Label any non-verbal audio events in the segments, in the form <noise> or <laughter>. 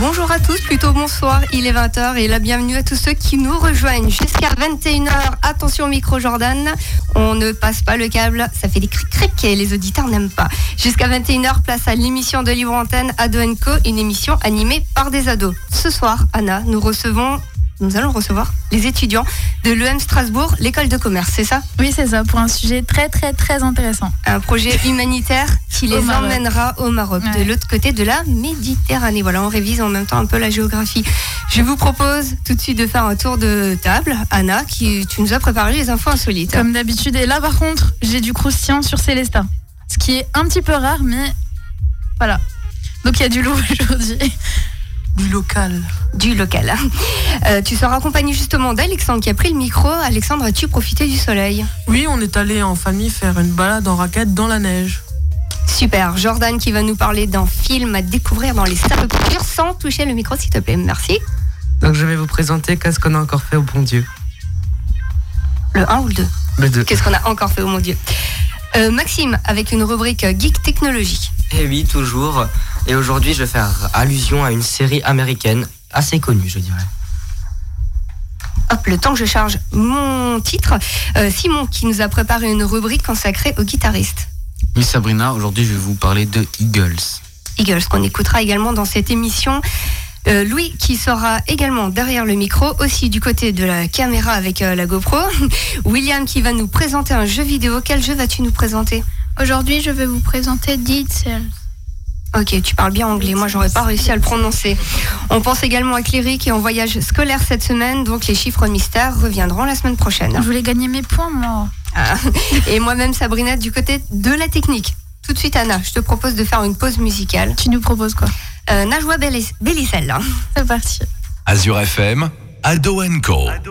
Bonjour à tous, plutôt bonsoir, il est 20h et la bienvenue à tous ceux qui nous rejoignent jusqu'à 21h. Attention micro Jordan, on ne passe pas le câble, ça fait des cric-cric et les auditeurs n'aiment pas. Jusqu'à 21h, place à l'émission de Libre Antenne Ado Co, une émission animée par des ados. Ce soir, Anna, nous recevons nous allons recevoir les étudiants de l'EM Strasbourg, l'école de commerce, c'est ça? Oui, c'est ça, pour un sujet très très très intéressant. Un projet humanitaire qui les emmènera au Maroc, de l'autre côté de la Méditerranée. Voilà, on révise en même temps un peu la géographie. Je vous propose tout de suite de faire un tour de table. Anna, qui, tu nous as préparé les infos insolites. Comme d'habitude, et là par contre, j'ai du croustillant sur Célestin. Ce qui est un petit peu rare, mais voilà. Donc il y a du loup <laughs> aujourd'hui. Du local. Du local. Euh, tu seras accompagné justement d'Alexandre qui a pris le micro. Alexandre, as-tu profité du soleil? Oui, on est allé en famille faire une balade en raquette dans la neige. Super. Jordan qui va nous parler d'un film à découvrir dans les salles de culture sans toucher le micro, s'il te plaît. Merci. Donc je vais vous présenter Qu'est-ce qu'on a encore fait au bon Dieu? Le 1 ou le 2 Le 2. Qu'est-ce qu'on a encore fait au bon Dieu? Euh, Maxime, avec une rubrique Geek Technologie. Eh oui, toujours. Et aujourd'hui, je vais faire allusion à une série américaine assez connue, je dirais. Hop, le temps que je charge mon titre, euh, Simon qui nous a préparé une rubrique consacrée aux guitaristes. Oui, Sabrina, aujourd'hui je vais vous parler de Eagles. Eagles, qu'on écoutera également dans cette émission. Euh, Louis qui sera également derrière le micro, aussi du côté de la caméra avec euh, la GoPro. <laughs> William qui va nous présenter un jeu vidéo. Quel jeu vas-tu nous présenter? Aujourd'hui, je vais vous présenter Dead Cells. Ok, tu parles bien anglais. Moi, j'aurais pas réussi à le prononcer. On pense également à Cléry qui est en voyage scolaire cette semaine, donc les chiffres mystères reviendront la semaine prochaine. Je voulais gagner mes points, moi. Ah. <laughs> Et moi-même, Sabrina, du côté de la technique. Tout de suite, Anna, je te propose de faire une pause musicale. Tu nous proposes quoi? Euh, Najwa. C'est parti. Azure FM, Ado Co. je te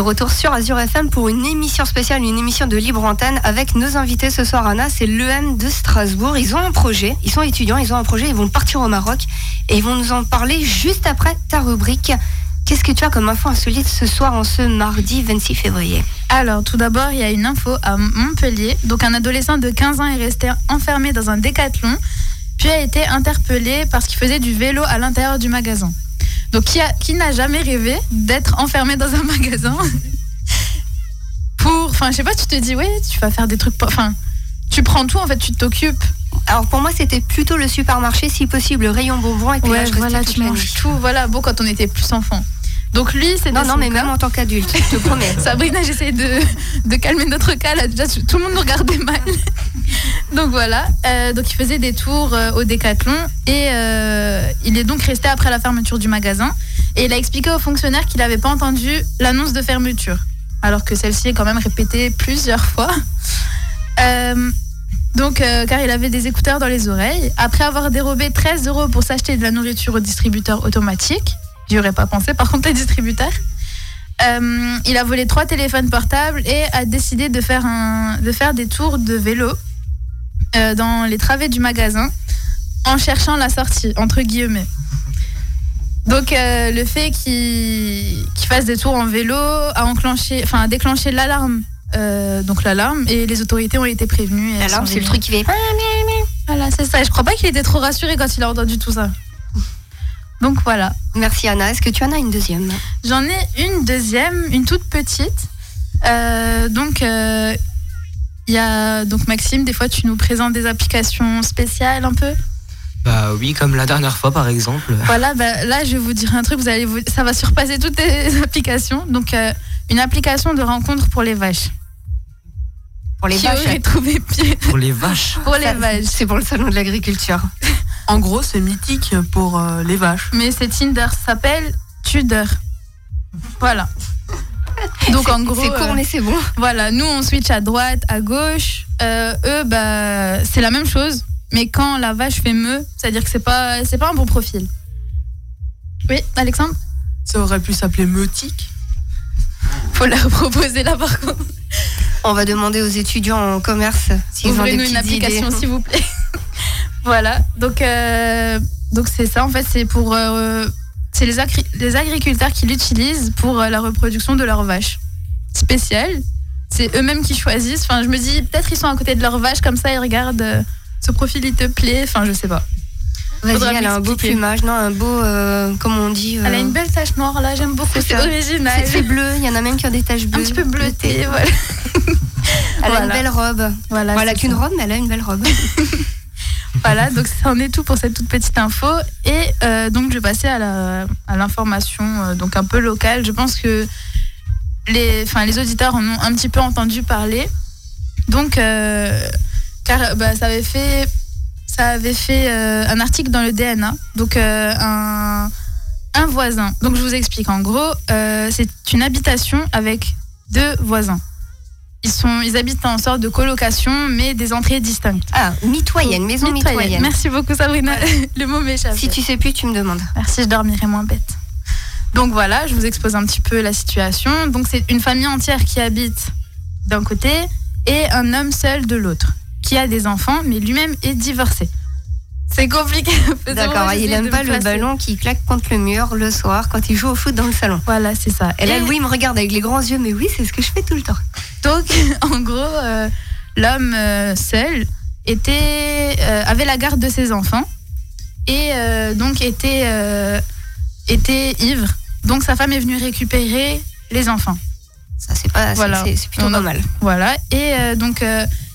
Retour sur Azure FM pour une émission spéciale, une émission de libre antenne avec nos invités ce soir. Anna, c'est l'EM de Strasbourg. Ils ont un projet, ils sont étudiants, ils ont un projet, ils vont partir au Maroc et ils vont nous en parler juste après ta rubrique. Qu'est-ce que tu as comme info insolite ce soir en ce mardi 26 février? Alors, tout d'abord, il y a une info à Montpellier. Donc, un adolescent de 15 ans est resté enfermé dans un décathlon, puis a été interpellé parce qu'il faisait du vélo à l'intérieur du magasin. Donc, qui, a- qui n'a jamais rêvé d'être enfermé dans un <laughs> magasin pour. Enfin, je sais pas, tu te dis, ouais, tu vas faire des trucs. Enfin, tu prends tout, en fait, tu t'occupes. Alors pour moi, c'était plutôt le supermarché, si possible, le rayon bonbons et puis là, Ouais, je voilà, toute tu manges tout. Voilà, bon, quand on était plus enfant. Donc, lui, c'est Non, non, mais même en tant qu'adulte, je te <laughs> promets. Sabrina, j'essaie de, de calmer notre cas. Là, déjà, tout le monde nous regardait mal. <laughs> donc voilà. Euh, donc il faisait des tours euh, au décathlon et euh, il est donc resté après la fermeture du magasin. Et il a expliqué aux fonctionnaires qu'il n'avait pas entendu l'annonce de fermeture, alors que celle-ci est quand même répétée plusieurs fois. <laughs> Donc, car il avait des écouteurs dans les oreilles. Après avoir dérobé 13 euros pour s'acheter de la nourriture au distributeur automatique, j'y aurais pas pensé, par contre, les distributeurs. Euh, il a volé trois téléphones portables et a décidé de faire, un, de faire des tours de vélo euh, dans les travées du magasin en cherchant la sortie, entre guillemets. Donc euh, le fait qu'il fasse des tours en vélo a enclenché, enfin a déclenché l'alarme, donc l'alarme et les autorités ont été prévenues. sont c'est le truc qui fait. Voilà, c'est ça. Et Je crois pas qu'il était trop rassuré quand il a entendu tout ça. Donc voilà. Merci Anna. Est-ce que tu en as une deuxième? J'en ai une deuxième, une toute petite. Euh, donc, euh, il y a donc Maxime. Des fois, tu nous présentes des applications spéciales un peu? Bah oui, comme la dernière fois par exemple. Voilà, bah, là, je vais vous dire un truc. Vous allez, vous- ça va surpasser toutes les <laughs> applications. Donc, euh, une application de rencontre pour les vaches. Pour les Qui vaches. aurait trouvé pied Pour les vaches. pour les vaches. C'est pour le salon de l'agriculture. <laughs> En gros, c'est mythique pour euh, les vaches. Mais c'est Tinder. Ça s'appelle Tudor. Voilà. Donc en gros, C'est court, euh, mais c'est bon. Voilà, nous on switch à droite, à gauche. Euh, eux, bah, c'est la même chose, mais quand la vache fait me, c'est-à-dire que c'est pas, c'est pas un bon profil. Oui, Alexandre, Ça aurait pu s'appeler meutique. faut la reproposer là par contre. On va demander aux étudiants en commerce s'ils ont des Ouvrez-nous une application s'il vous plaît. Voilà, donc euh, donc c'est ça en fait, c'est pour euh, c'est les, agri- les agriculteurs qui l'utilisent pour euh, la reproduction de leurs vaches. Spécial, c'est eux-mêmes qui choisissent. Enfin, je me dis peut-être ils sont à côté de leurs vaches comme ça, ils regardent ce profil il te plaît. Enfin, je sais pas. Vas-y, elle a un beau plumage, non, un beau, euh, comment on dit. Elle a une belle tache noire là, j'aime beaucoup, C'est original. C'est bleu, il y en a même qui ont des taches un bleues. petit peu bleuté, voilà. Elle a Voilà. une belle robe. Voilà, Voilà, qu'une robe, mais elle a une belle robe. <laughs> Voilà, donc ça en est tout pour cette toute petite info. Et euh, donc je vais passer à la- à l'information euh, donc un peu locale. Je pense que les, les auditeurs en ont un petit peu entendu parler. Donc, euh, car bah, ça avait fait, ça avait fait un article dans le DNA. Donc un, un voisin. Donc je vous explique. En gros, c'est une habitation avec deux voisins. Ils, sont, ils habitent en sorte de colocation, mais des entrées distinctes. Ah, mitoyenne, maison mitoyenne. Merci beaucoup Sabrina. <laughs> Le mot m'échappe. Si tu sais plus, tu me demandes. Merci, je dormirai moins bête. Donc voilà, je vous expose un petit peu la situation. Donc c'est une famille entière qui habite d'un côté et un homme seul de l'autre, qui a des enfants, mais lui-même est divorcé. C'est compliqué. <laughs> D'accord, il J'essaie aime de pas le placer. ballon qui claque contre le mur le soir quand il joue au foot dans le salon. Voilà, c'est ça. Et là, Louis me regarde avec les grands yeux, mais oui, c'est ce que je fais tout le temps. Donc, <laughs> en gros, euh, l'homme euh, seul était, euh, avait la garde de ses enfants et euh, donc était, euh, était ivre. Donc, sa femme est venue récupérer les enfants. Ça, c'est pas, Voilà. c'est plutôt On a- pas mal. Voilà. Et euh, donc,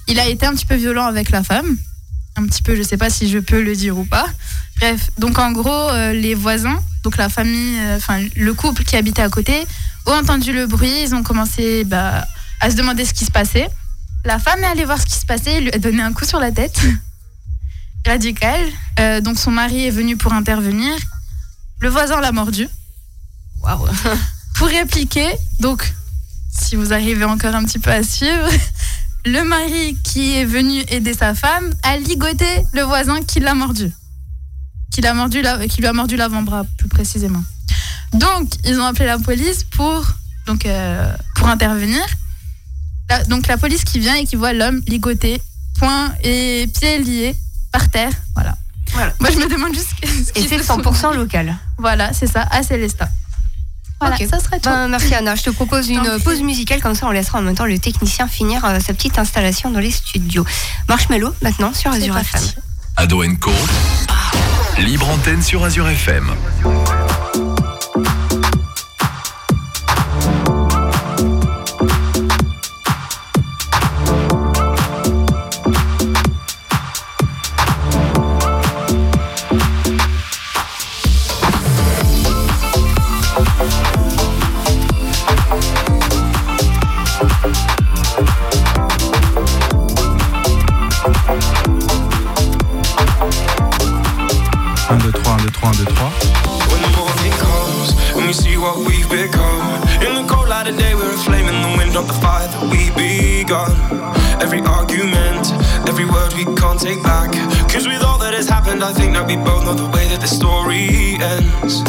il a été un petit peu violent avec la femme. Un petit peu, je sais pas si je peux le dire ou pas. Bref, donc en gros, euh, les voisins, donc la famille, euh, enfin le couple qui habitait à côté, ont entendu le bruit. Ils ont commencé bah, à se demander ce qui se passait. La femme est allée voir ce qui se passait, lui a donné un coup sur la tête. <laughs> Radical. Euh, donc son mari est venu pour intervenir. Le voisin l'a mordu. Waouh. Pour répliquer, donc, si vous arrivez encore un petit peu à suivre, le mari qui est venu aider sa femme a ligoté le voisin qui l'a mordu. Qui, l'a mordu la- qui lui a mordu l'avant-bras, plus précisément. Donc, ils ont appelé la police pour, donc, euh, pour intervenir. La- donc, la police qui vient et qui voit l'homme ligoté, poings et pieds liés par terre. Voilà. Voilà. Moi, je me demande juste ce Et c'est se 100% local. Voilà, c'est ça, à Célestat. Voilà, Ok. ça serait tout. Ben, merci Anna. Je te propose une pause musicale, comme ça on laissera en même temps le technicien finir euh, sa petite installation dans les studios. Marshmello maintenant sur Azure parti. FM. Ado Co. Libre antenne sur Azure FM. I think that we both know the way that the story ends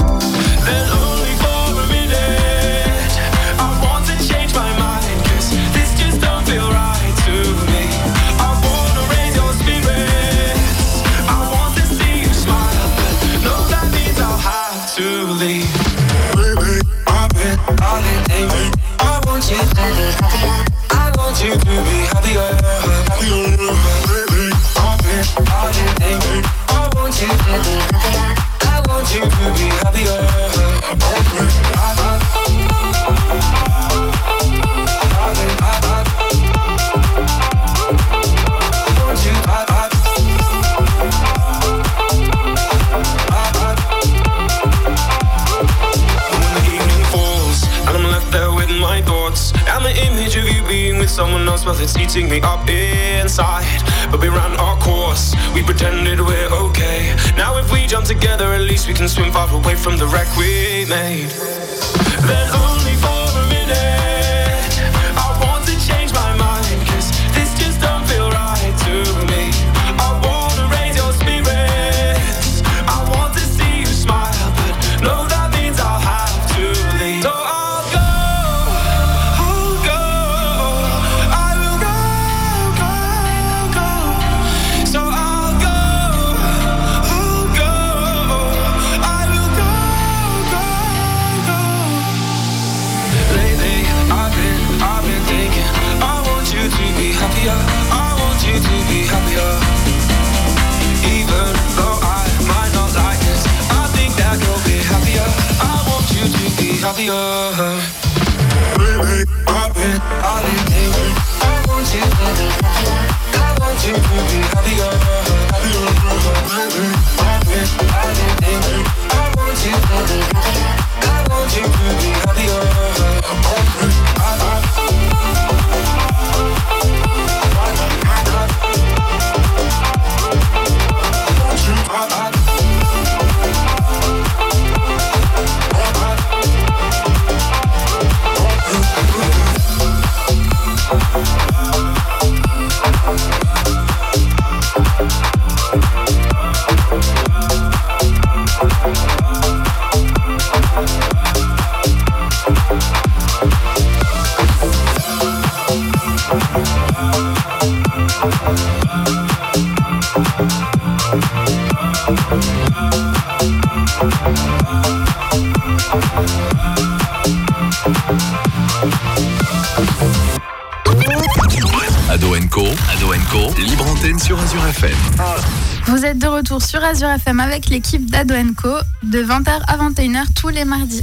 Azure FM avec l'équipe d'Ado Co de 20h à 21h tous les mardis.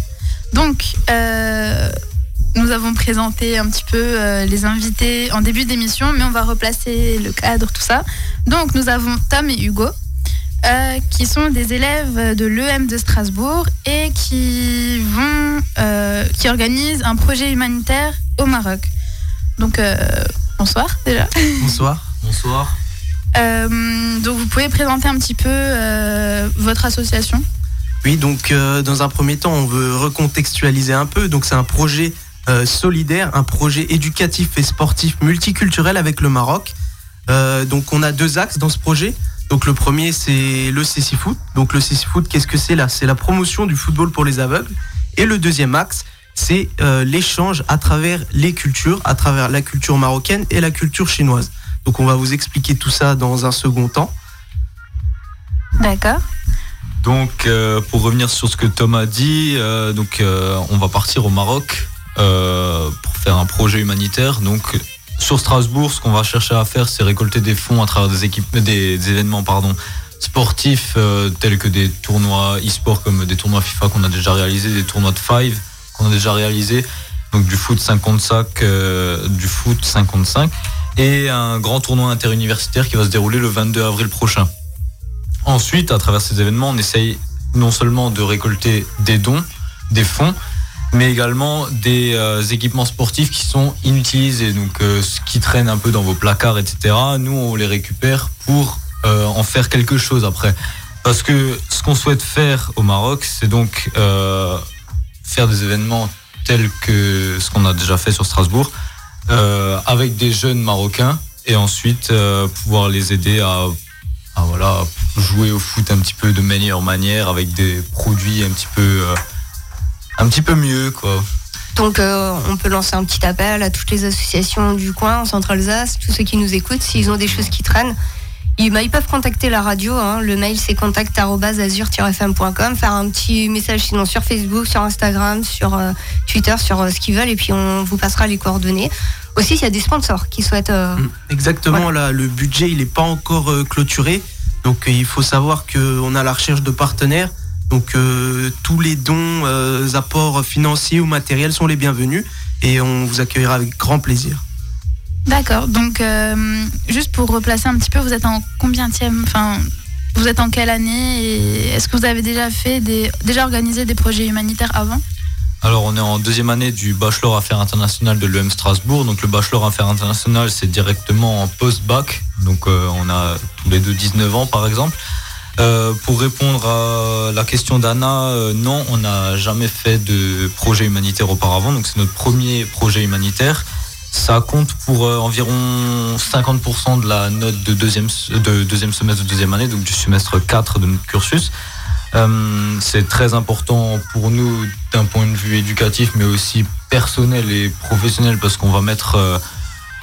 Donc, euh, nous avons présenté un petit peu euh, les invités en début d'émission, mais on va replacer le cadre, tout ça. Donc, nous avons Tom et Hugo, euh, qui sont des élèves de l'EM de Strasbourg et qui vont, qui organisent un projet humanitaire au Maroc. Donc, bonsoir déjà. Bonsoir. Bonsoir. Euh, donc vous pouvez présenter un petit peu euh, votre association? Oui, donc euh, dans un premier temps, on veut recontextualiser un peu. Donc c'est un projet solidaire, un projet éducatif et sportif multiculturel avec le Maroc. Donc on a deux axes dans ce projet. Donc le premier c'est le CC Foot. Donc le CC Foot, qu'est-ce que c'est là? C'est la promotion du football pour les aveugles. Et le deuxième axe, c'est l'échange à travers les cultures, à travers la culture marocaine et la culture chinoise. Donc on va vous expliquer tout ça dans un second temps. D'accord. Donc, euh, pour revenir sur ce que Tom a dit, euh, donc euh, on va partir au Maroc euh, pour faire un projet humanitaire. Donc, sur Strasbourg, ce qu'on va chercher à faire, c'est récolter des fonds à travers des équipes, des, des événements, pardon, sportifs euh, tels que des tournois e-sport comme des tournois FIFA qu'on a déjà réalisés, des tournois de Five qu'on a déjà réalisés, donc du foot 55, euh, du foot 55 et un grand tournoi interuniversitaire qui va se dérouler le 22 avril prochain. Ensuite, à travers ces événements, on essaye non seulement de récolter des dons, des fonds, mais également des euh, équipements sportifs qui sont inutilisés, donc euh, ce qui traîne un peu dans vos placards, etc. Nous, on les récupère pour euh, en faire quelque chose après. Parce que ce qu'on souhaite faire au Maroc, c'est donc faire des événements tels que ce qu'on a déjà fait sur Strasbourg, avec des jeunes Marocains, et ensuite euh, pouvoir les aider à, voilà, jouer au foot un petit peu de meilleure manière, avec des produits un petit peu, euh, un petit peu mieux, quoi. Donc euh, on peut lancer un petit appel à toutes les associations du coin, en Centre-Alsace, tous ceux qui nous écoutent, s'ils ont des choses qui traînent. Ils, bah, ils peuvent contacter la radio, hein. le mail c'est contact.azur-fm.com, faire un petit message sinon sur Facebook, sur Instagram, sur euh, Twitter, sur euh, ce qu'ils veulent et puis on vous passera les coordonnées. Aussi, il y a des sponsors qui souhaitent... euh, Exactement, là, le budget, il n'est pas encore clôturé. Donc, il faut savoir qu'on a la recherche de partenaires. Donc, tous les dons, apports financiers ou matériels sont les bienvenus. Et on vous accueillera avec grand plaisir. D'accord. Donc, euh, juste pour replacer un petit peu, vous êtes en combien Enfin, vous êtes en quelle année et est-ce que vous avez déjà fait déjà organisé des projets humanitaires avant? Alors, on est en deuxième année du Bachelor Affaires internationales de l'EM Strasbourg. Donc, le Bachelor Affaires internationales, c'est directement en post-bac. Donc, euh, on a tous les deux 19 ans, par exemple. Euh, pour répondre à la question d'Anna, non, on n'a jamais fait de projet humanitaire auparavant. Donc, c'est notre premier projet humanitaire. Ça compte pour euh, environ 50% de la note de deuxième, de deuxième semestre de deuxième année, donc du semestre 4 de notre cursus. Euh, c'est très important pour nous d'un point de vue éducatif, mais aussi personnel et professionnel, parce qu'on va mettre euh,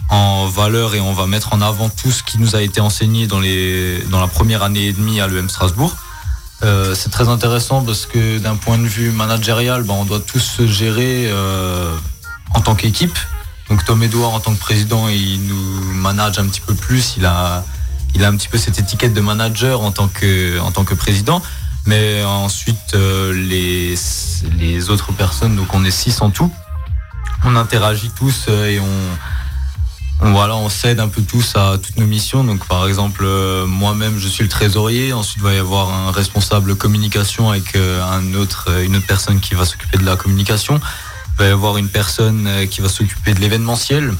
en valeur et on va mettre en avant tout ce qui nous a été enseigné dans, les, dans la première année et demie à l'EM Strasbourg. C'est très intéressant parce que d'un point de vue managérial, ben, on doit tous se gérer en tant qu'équipe. Donc Tom Edouard en tant que président, il nous manage un petit peu plus. Il a, un petit peu cette étiquette de manager en tant que, président. Mais ensuite, euh, les, autres personnes, donc on est six en tout, on interagit tous euh, et on, voilà, on s'aide un peu tous à toutes nos missions. Donc par exemple, euh, moi-même, je suis le trésorier. Ensuite, il va y avoir un responsable communication avec une autre personne qui va s'occuper de la communication. Il va y avoir une personne euh, qui va s'occuper de l'événementiel.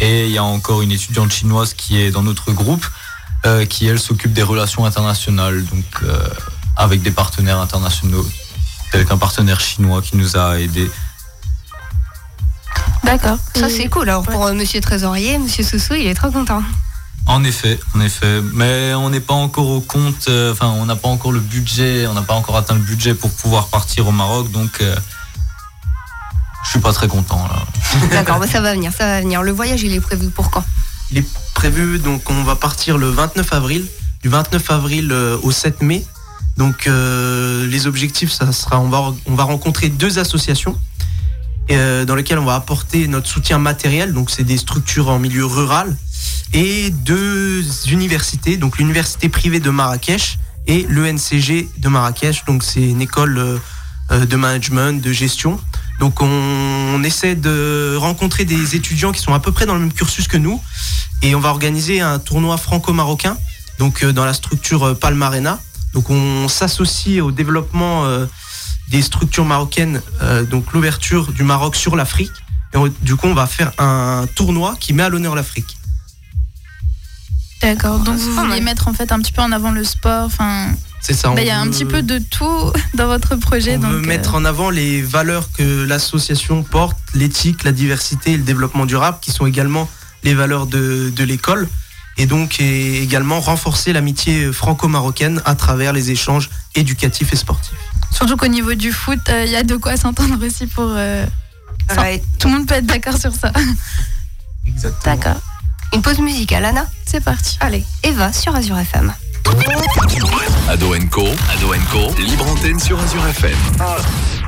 Et il y a encore une étudiante chinoise qui est dans notre groupe, euh, qui elle s'occupe des relations internationales, donc euh, avec des partenaires internationaux, tel qu'un partenaire chinois qui nous a aidés. D'accord. Ça c'est cool. Alors pour euh, Monsieur Trésorier, Monsieur Soussou, il est trop content. En effet, en effet. Mais on n'est pas encore au compte, euh, enfin, on n'a pas encore le budget, on n'a pas encore atteint le budget pour pouvoir partir au Maroc, donc euh, je suis pas très content là. <laughs> D'accord, bah, ça va venir, ça va venir. Le voyage, il est prévu pour quand? Il est prévu, donc on va partir le 29 avril, du 29 avril euh, au 7 mai. Donc euh, les objectifs, ça sera, on va, on va rencontrer deux associations euh, dans lesquelles on va apporter notre soutien matériel. Donc c'est des structures en milieu rural et deux universités, donc l'université privée de Marrakech et l'ENCG de Marrakech. Donc c'est une école euh, euh, de management, de gestion. Donc on, on essaie de rencontrer des étudiants qui sont à peu près dans le même cursus que nous et on va organiser un tournoi franco-marocain donc euh, dans la structure euh, Palmarena. Donc on s'associe au développement euh, des structures marocaines, euh, donc l'ouverture du Maroc sur l'Afrique. Et on- du coup, on va faire un tournoi qui met à l'honneur l'Afrique. D'accord. Donc c'est vous voulez mettre en fait un petit peu en avant le sport. Enfin, c'est ça. Bah, il y a un petit peu de tout <laughs> dans votre projet. Euh, mettre en avant les valeurs que l'association porte, l'éthique, la diversité et le développement durable, qui sont également les valeurs de, de l'école. Et donc également renforcer l'amitié franco-marocaine à travers les échanges éducatifs et sportifs. Surtout qu'au niveau du foot, euh, il y a de quoi s'entendre aussi pour... Euh, tout le monde peut être d'accord sur ça. Exactement. D'accord. Une pause musicale, Anna? C'est parti. Allez, Eva sur Azure FM. Ado Co, Ado Co, libre antenne sur Azure FM.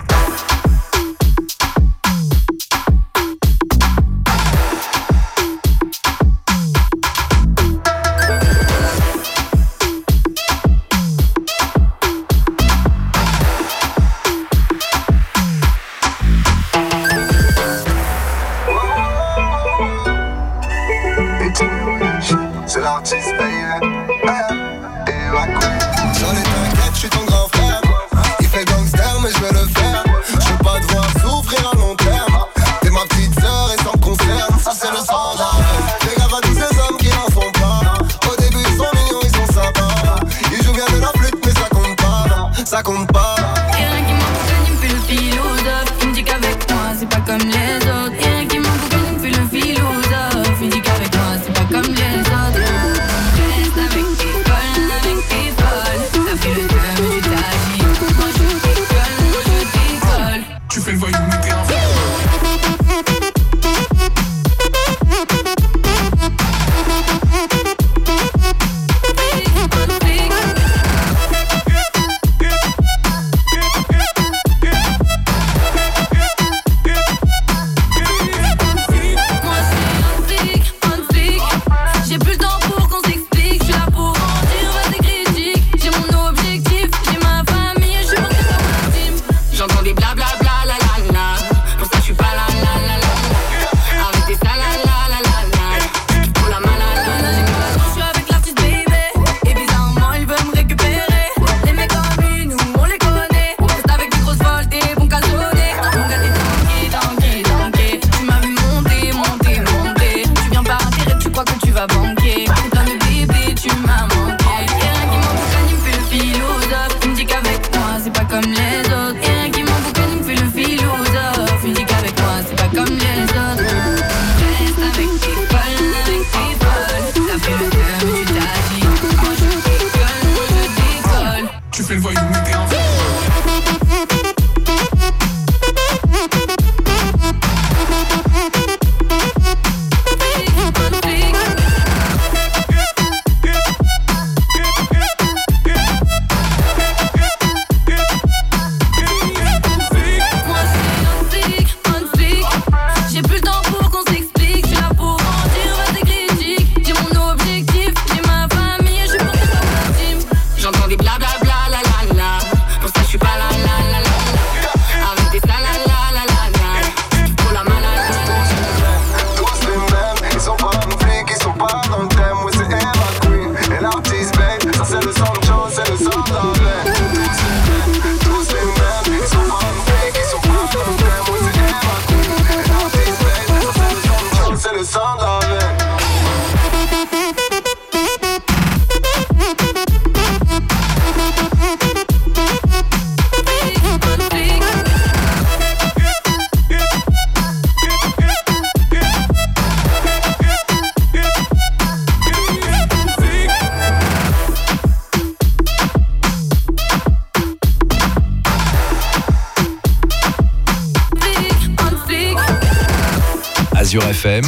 Azure FM.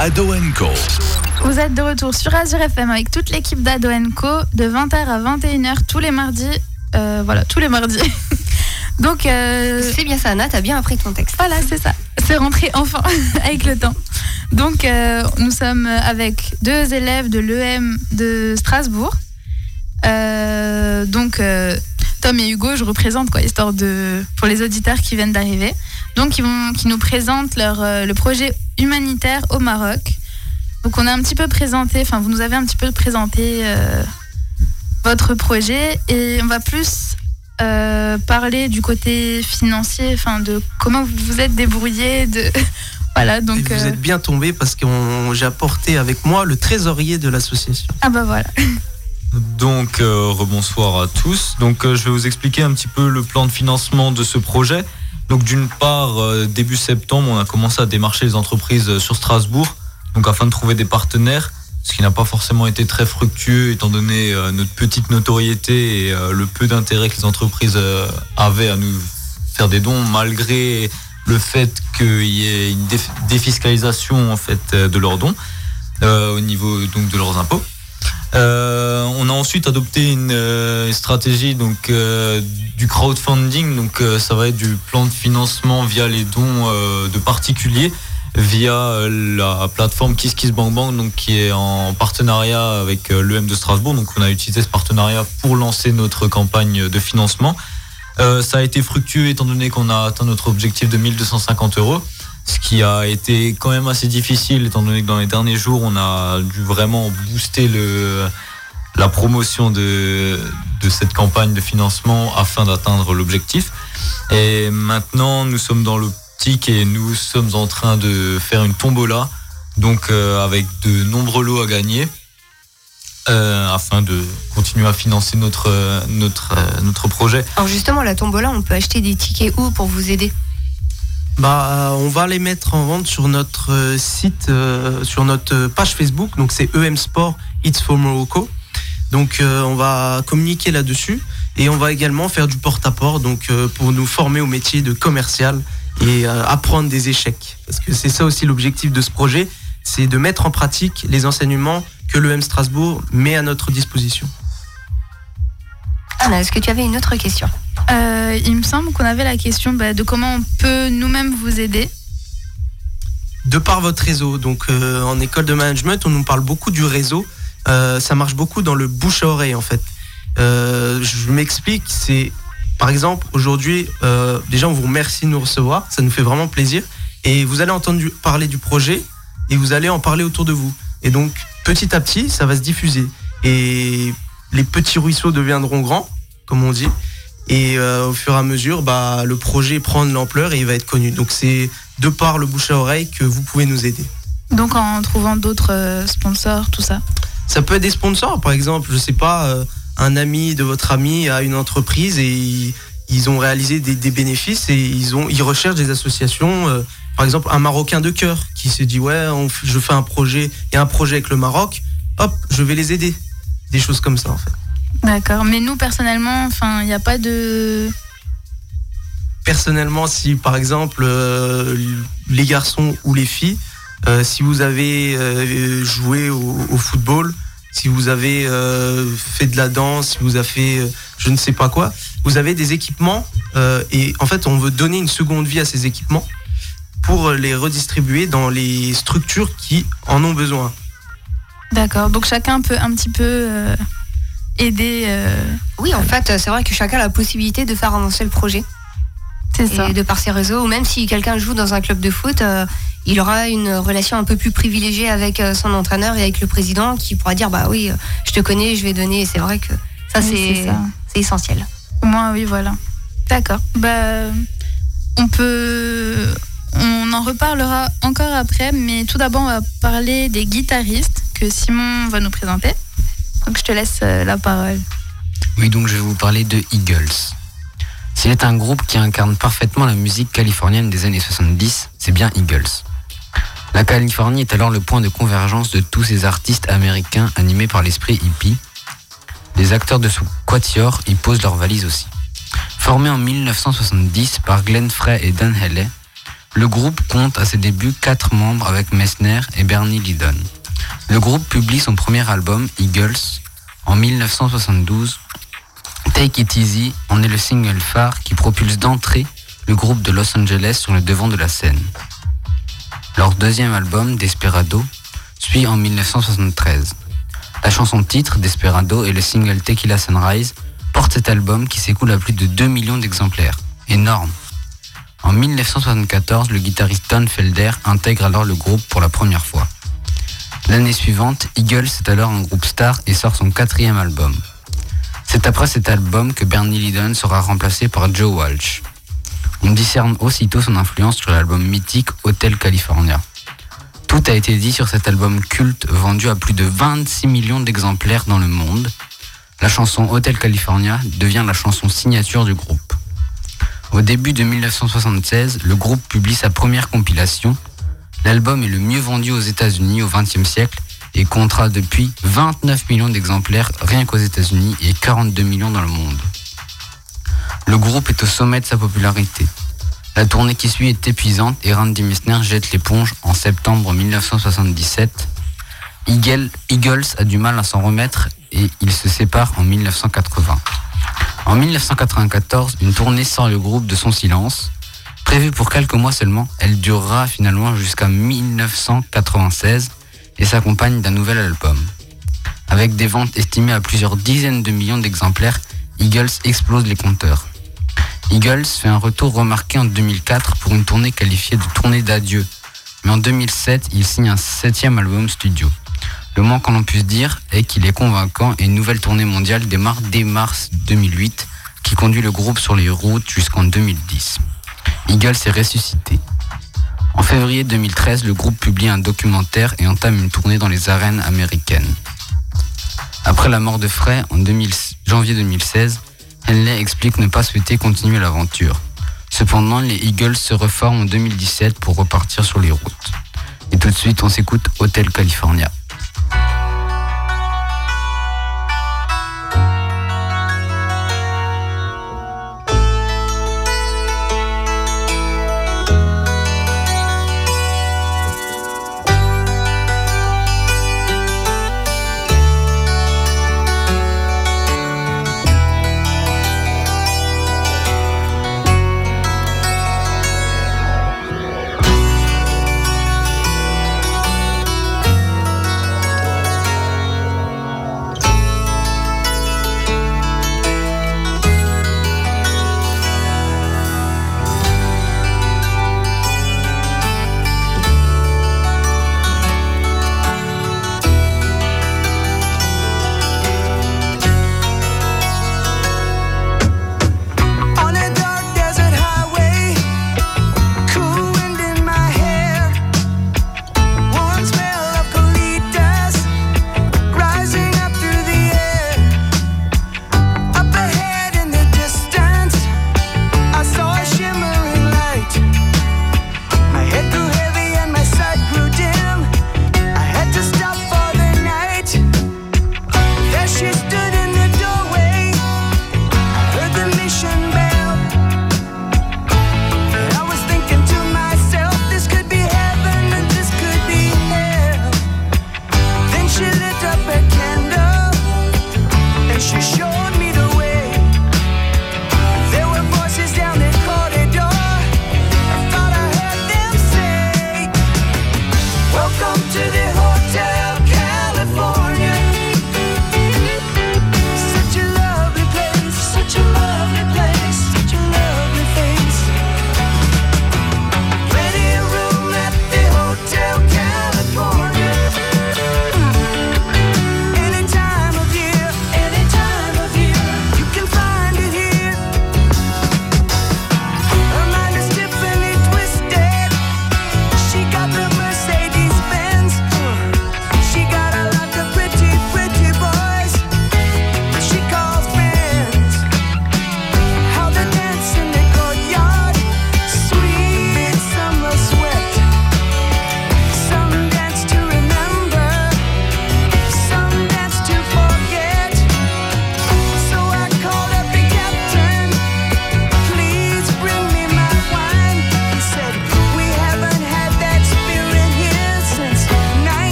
Ado Vous êtes de retour sur Azure FM avec toute l'équipe d'Ado Co de 20h à 21h tous les mardis. Euh, voilà, tous les mardis. <laughs> Donc. Euh... C'est bien ça, Anna, t'as bien appris ton texte. Voilà, c'est ça. C'est rentré enfin <laughs> avec le temps. Donc, euh, nous sommes avec deux élèves de l'EM de Strasbourg. Euh, donc, Tom et Hugo, je représente quoi, histoire de pour les auditeurs qui viennent d'arriver. Donc ils vont, qui nous présentent leur euh, le projet humanitaire au Maroc. Donc on a un petit peu présenté, enfin vous nous avez un petit peu présenté euh, votre projet et on va plus euh, parler du côté financier, enfin de comment vous vous êtes débrouillé, de <laughs> voilà donc. Vous êtes bien tombé parce que j'ai apporté avec moi le trésorier de l'association. Ah bah voilà. <laughs> Donc euh, rebonsoir à tous. Donc euh, je vais vous expliquer un petit peu le plan de financement de ce projet. Donc d'une part, euh, début septembre, on a commencé à démarcher les entreprises sur Strasbourg, donc afin de trouver des partenaires, ce qui n'a pas forcément été très fructueux étant donné notre petite notoriété et le peu d'intérêt que les entreprises avaient à nous faire des dons, malgré le fait qu'il y ait une défiscalisation en fait de leurs dons au niveau donc de leurs impôts. Euh, on a ensuite adopté une euh, stratégie donc euh, du crowdfunding, donc ça va être du plan de financement via les dons de particuliers via la plateforme KissKissBankBank donc qui est en partenariat avec l'EM de Strasbourg. Donc on a utilisé ce partenariat pour lancer notre campagne de financement. Ça a été fructueux étant donné qu'on a atteint notre objectif de 1250 euros ce qui a été quand même assez difficile étant donné que dans les derniers jours on a dû vraiment booster la promotion de, cette campagne de financement afin d'atteindre l'objectif. Et maintenant nous sommes dans l'optique et nous sommes en train de faire une tombola donc euh, avec de nombreux lots à gagner euh, afin de continuer à financer euh, notre projet. Alors justement, la tombola, on peut acheter des tickets où pour vous aider? Bah, euh, on va les mettre en vente sur notre euh, site, euh, sur notre page Facebook. Donc c'est EM Sport It's for Morocco. Donc on va communiquer là-dessus et on va également faire du porte-à-porte donc pour nous former au métier de commercial et apprendre des échecs. Parce que c'est ça aussi l'objectif de ce projet, c'est de mettre en pratique les enseignements que l'EM Strasbourg met à notre disposition. Anna, est-ce que tu avais une autre question? Euh, il me semble qu'on avait la question bah, de comment on peut nous-mêmes vous aider. de par votre réseau. Donc euh, en école de management, on nous parle beaucoup du réseau. Euh, ça marche beaucoup dans le bouche à oreille en fait. Euh, je m'explique, c'est par exemple aujourd'hui, euh, déjà on vous remercie de nous recevoir, ça nous fait vraiment plaisir. Et vous allez entendre du- parler du projet et vous allez en parler autour de vous. Et donc petit à petit, ça va se diffuser. Et les petits ruisseaux deviendront grands, comme on dit. Et euh, au fur et à mesure, bah, le projet prend de l'ampleur et il va être connu. Donc c'est de par le bouche à oreille que vous pouvez nous aider. Donc en trouvant d'autres euh, sponsors, tout ça? Ça peut être des sponsors, par exemple, je sais pas, euh, un ami de votre ami a une entreprise et ils, ont réalisé des, des bénéfices et ils ont ils recherchent des associations. par exemple, un Marocain de cœur qui se dit ouais, on je fais un projet, il y a un projet avec le Maroc, hop, je vais les aider. Des choses comme ça en fait. D'accord. Mais nous, personnellement, enfin, il n'y a pas de. personnellement, si par exemple euh, les garçons ou les filles, euh, si vous avez euh, joué au, au football, si vous avez fait de la danse, si vous avez fait je ne sais pas quoi, vous avez des équipements et en fait on veut donner une seconde vie à ces équipements pour les redistribuer dans les structures qui en ont besoin. D'accord. Donc chacun peut un petit peu euh, aider. euh, Oui, en fait, c'est vrai que chacun a la possibilité de faire avancer le projet. C'est Et ça. de par ses réseaux, ou même si quelqu'un joue dans un club de foot, euh, il aura une relation un peu plus privilégiée avec euh, son entraîneur et avec le président qui pourra dire bah oui, euh, je te connais, je vais donner. Et c'est vrai que Oui, ça. c'est essentiel. Au moins, oui, voilà. D'accord. Bah, on peut. On en reparlera encore après, mais tout d'abord, on va parler des guitaristes Simon va nous présenter. Donc, je te laisse euh, la parole. Oui, donc je vais vous parler de Eagles. S'il est un groupe qui incarne parfaitement la musique californienne des années 70, c'est bien Eagles. La Californie est alors le point de convergence de tous ces artistes américains animés par l'esprit hippie. Les acteurs de ce quatuor y posent leurs valises aussi. Formé en 1970 par Glenn Frey et Dan Healy, le groupe compte à ses débuts quatre membres avec Messner et Bernie Lydon. Le groupe publie son premier album, Eagles, en 1972 Take It Easy en est le single phare qui propulse d'entrée le groupe de Los Angeles sur le devant de la scène. Leur deuxième album, Desperado, suit en 1973. La chanson titre, Desperado, et le single Tequila Sunrise portent cet album qui s'écoule à plus de 2 millions d'exemplaires. Énorme. En 1974, le guitariste Don Felder intègre alors le groupe pour la première fois. L'année suivante, Eagles est alors un groupe star et sort son quatrième album. C'est après cet album que Bernie Lydon sera remplacé par Joe Walsh. On discerne aussitôt son influence sur l'album mythique Hotel California. Tout a été dit sur cet album culte vendu à plus de 26 millions d'exemplaires dans le monde. La chanson Hotel California devient la chanson signature du groupe. Au début de 1976, le groupe publie sa première compilation. L'album est le mieux vendu aux États-Unis au XXe siècle et comptera depuis 29 millions d'exemplaires rien qu'aux États-Unis et 42 millions dans le monde. Le groupe est au sommet de sa popularité. La tournée qui suit est épuisante et Randy Messner jette l'éponge en septembre 1977. Eagle- Eagles a du mal à s'en remettre et il se sépare en 1980. En 1994, une tournée sort le groupe de son silence. Prévue pour quelques mois seulement, elle durera finalement jusqu'à 1996 et s'accompagne d'un nouvel album. Avec des ventes estimées à plusieurs dizaines de millions d'exemplaires, Eagles explose les compteurs. Eagles fait un retour remarqué en 2004 pour une tournée qualifiée de tournée d'adieu. Mais en 2007, il signe un septième album studio. Le moins qu'on en puisse dire est qu'il est convaincant et une nouvelle tournée mondiale démarre dès mars 2008 qui conduit le groupe sur les routes jusqu'en 2010. Eagles est ressuscité. En février 2013, le groupe publie un documentaire et entame une tournée dans les arènes américaines. Après la mort de Frey en 2000 janvier 2016, Henley explique ne pas souhaiter continuer l'aventure. Cependant, les Eagles se reforment en 2017 pour repartir sur les routes. Et tout de suite, on s'écoute Hotel California.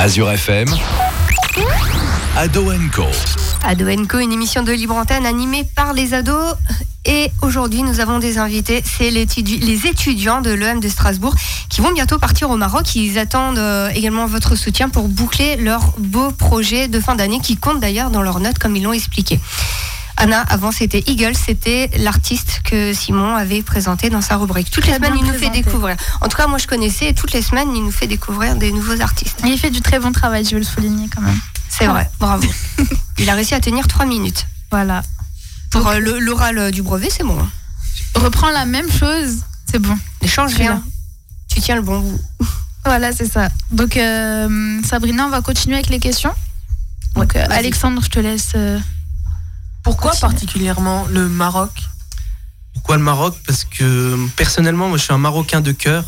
Azure FM, Ado Co. Ado Co, une émission de libre antenne animée par les ados. Et aujourd'hui, nous avons des invités. C'est les étudiants de l'EM de Strasbourg qui vont bientôt partir au Maroc. Ils attendent euh, également votre soutien pour boucler leur beau projet de fin d'année qui compte d'ailleurs dans leurs notes comme ils l'ont expliqué. Anna, avant c'était Eagle, c'était l'artiste que Simon avait présenté dans sa rubrique. Toutes les semaines, il nous fait découvrir. En tout cas, moi je connaissais et toutes les semaines, il nous fait découvrir des nouveaux artistes. Et il fait du très bon travail, je veux le souligner quand même. C'est vrai, bravo. il a réussi à tenir trois minutes. Voilà. Pour euh, l'oral euh, du brevet, c'est bon. Reprends la même chose, c'est bon. Change rien. Tu tiens le bon bout. Voilà, c'est ça. Donc, euh, Sabrina, on va continuer avec les questions. Donc, euh, Alexandre, je te laisse. Pourquoi particulièrement le Maroc? Pourquoi le Maroc? Parce que personnellement, moi, je suis un Marocain de cœur.